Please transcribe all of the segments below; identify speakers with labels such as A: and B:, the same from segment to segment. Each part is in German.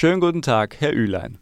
A: Schönen guten Tag, Herr Ülein.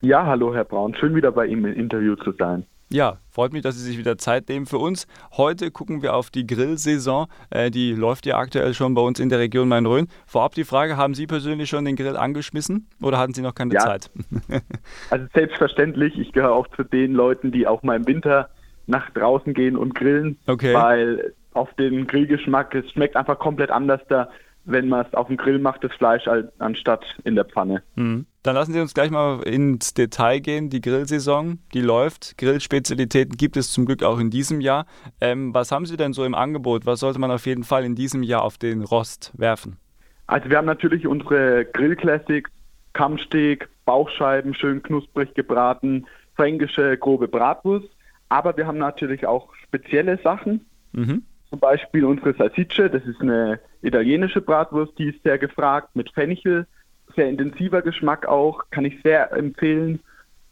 B: Ja, hallo Herr Braun, schön wieder bei Ihnen im Interview zu sein.
A: Ja, freut mich, dass Sie sich wieder Zeit nehmen für uns. Heute gucken wir auf die Grillsaison. Äh, die läuft ja aktuell schon bei uns in der Region Main-Rhön. Vorab die Frage, haben Sie persönlich schon den Grill angeschmissen oder hatten Sie noch keine
B: Ja.
A: Zeit?
B: Also selbstverständlich, ich gehöre auch zu den Leuten, die auch mal im Winter nach draußen gehen und grillen,
A: Okay.
B: weil auf den Grillgeschmack, es schmeckt einfach komplett anders da, wenn man es auf dem Grill macht, das Fleisch, anstatt in der Pfanne.
A: Mhm. Dann lassen Sie uns gleich mal ins Detail gehen. Die Grillsaison, die läuft. Grillspezialitäten gibt es zum Glück auch in diesem Jahr. Ähm, was haben Sie denn so im Angebot? Was sollte man auf jeden Fall in diesem Jahr auf den Rost werfen?
B: Also wir haben natürlich unsere Grill-Classics, Kammsteg, Bauchscheiben, schön knusprig gebraten, fränkische grobe Bratwurst, aber wir haben natürlich auch spezielle Sachen,
A: Mhm.
B: Zum Beispiel unsere Salsicce, das ist eine italienische Bratwurst, die ist sehr gefragt mit Fenchel, sehr intensiver Geschmack auch, kann ich sehr empfehlen.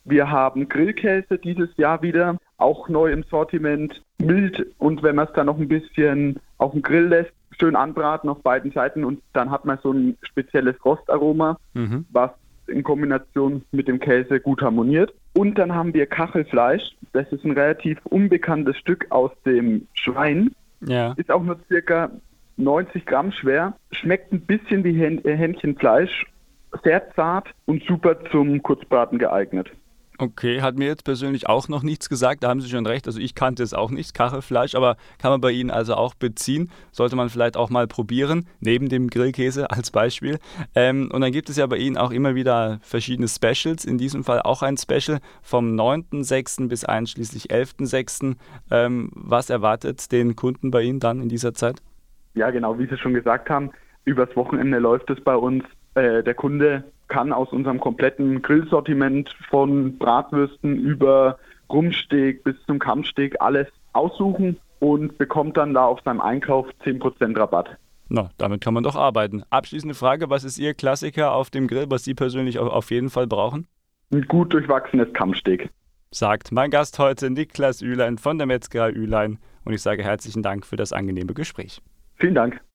B: Wir haben Grillkäse dieses Jahr wieder, auch neu im Sortiment, mild und wenn man es dann noch ein bisschen auf den Grill lässt, schön anbraten auf beiden Seiten und dann hat man so ein spezielles Rostaroma,
A: Mhm.
B: was in Kombination mit dem Käse gut harmoniert. Und dann haben wir Kachelfleisch, das ist ein relativ unbekanntes Stück aus dem Schwein,
A: Ja.
B: ist auch nur circa 90 Gramm schwer, schmeckt ein bisschen wie Hän äh, sehr zart und super zum Kurzbraten geeignet.
A: Okay, hat mir jetzt persönlich auch noch nichts gesagt. Da haben Sie schon recht. Also ich kannte es auch nicht, Kachelfleisch, aber kann man bei Ihnen also auch beziehen. Sollte man vielleicht auch mal probieren, neben dem Grillkäse als Beispiel. Ähm, und dann gibt es ja bei Ihnen auch immer wieder verschiedene Specials. In diesem Fall auch ein Special vom 9.6. bis einschließlich 11.6. Ähm, was erwartet den Kunden bei Ihnen dann in dieser Zeit?
B: Ja, genau, wie Sie schon gesagt haben, übers Wochenende läuft es bei uns. Äh, der Kunde kann aus unserem kompletten Grillsortiment von Bratwürsten über Rumsteg bis zum Kammsteg alles aussuchen und bekommt dann da auf seinem Einkauf 10% Rabatt.
A: Na, damit kann man doch arbeiten. Abschließende Frage, was ist Ihr Klassiker auf dem Grill, was Sie persönlich au- auf jeden Fall brauchen?
B: Ein gut durchwachsenes Kammsteg.
A: sagt mein Gast heute Niklas Ülein von der Metzgerei Ülein und ich sage herzlichen Dank für das angenehme Gespräch.
B: Vielen Dank.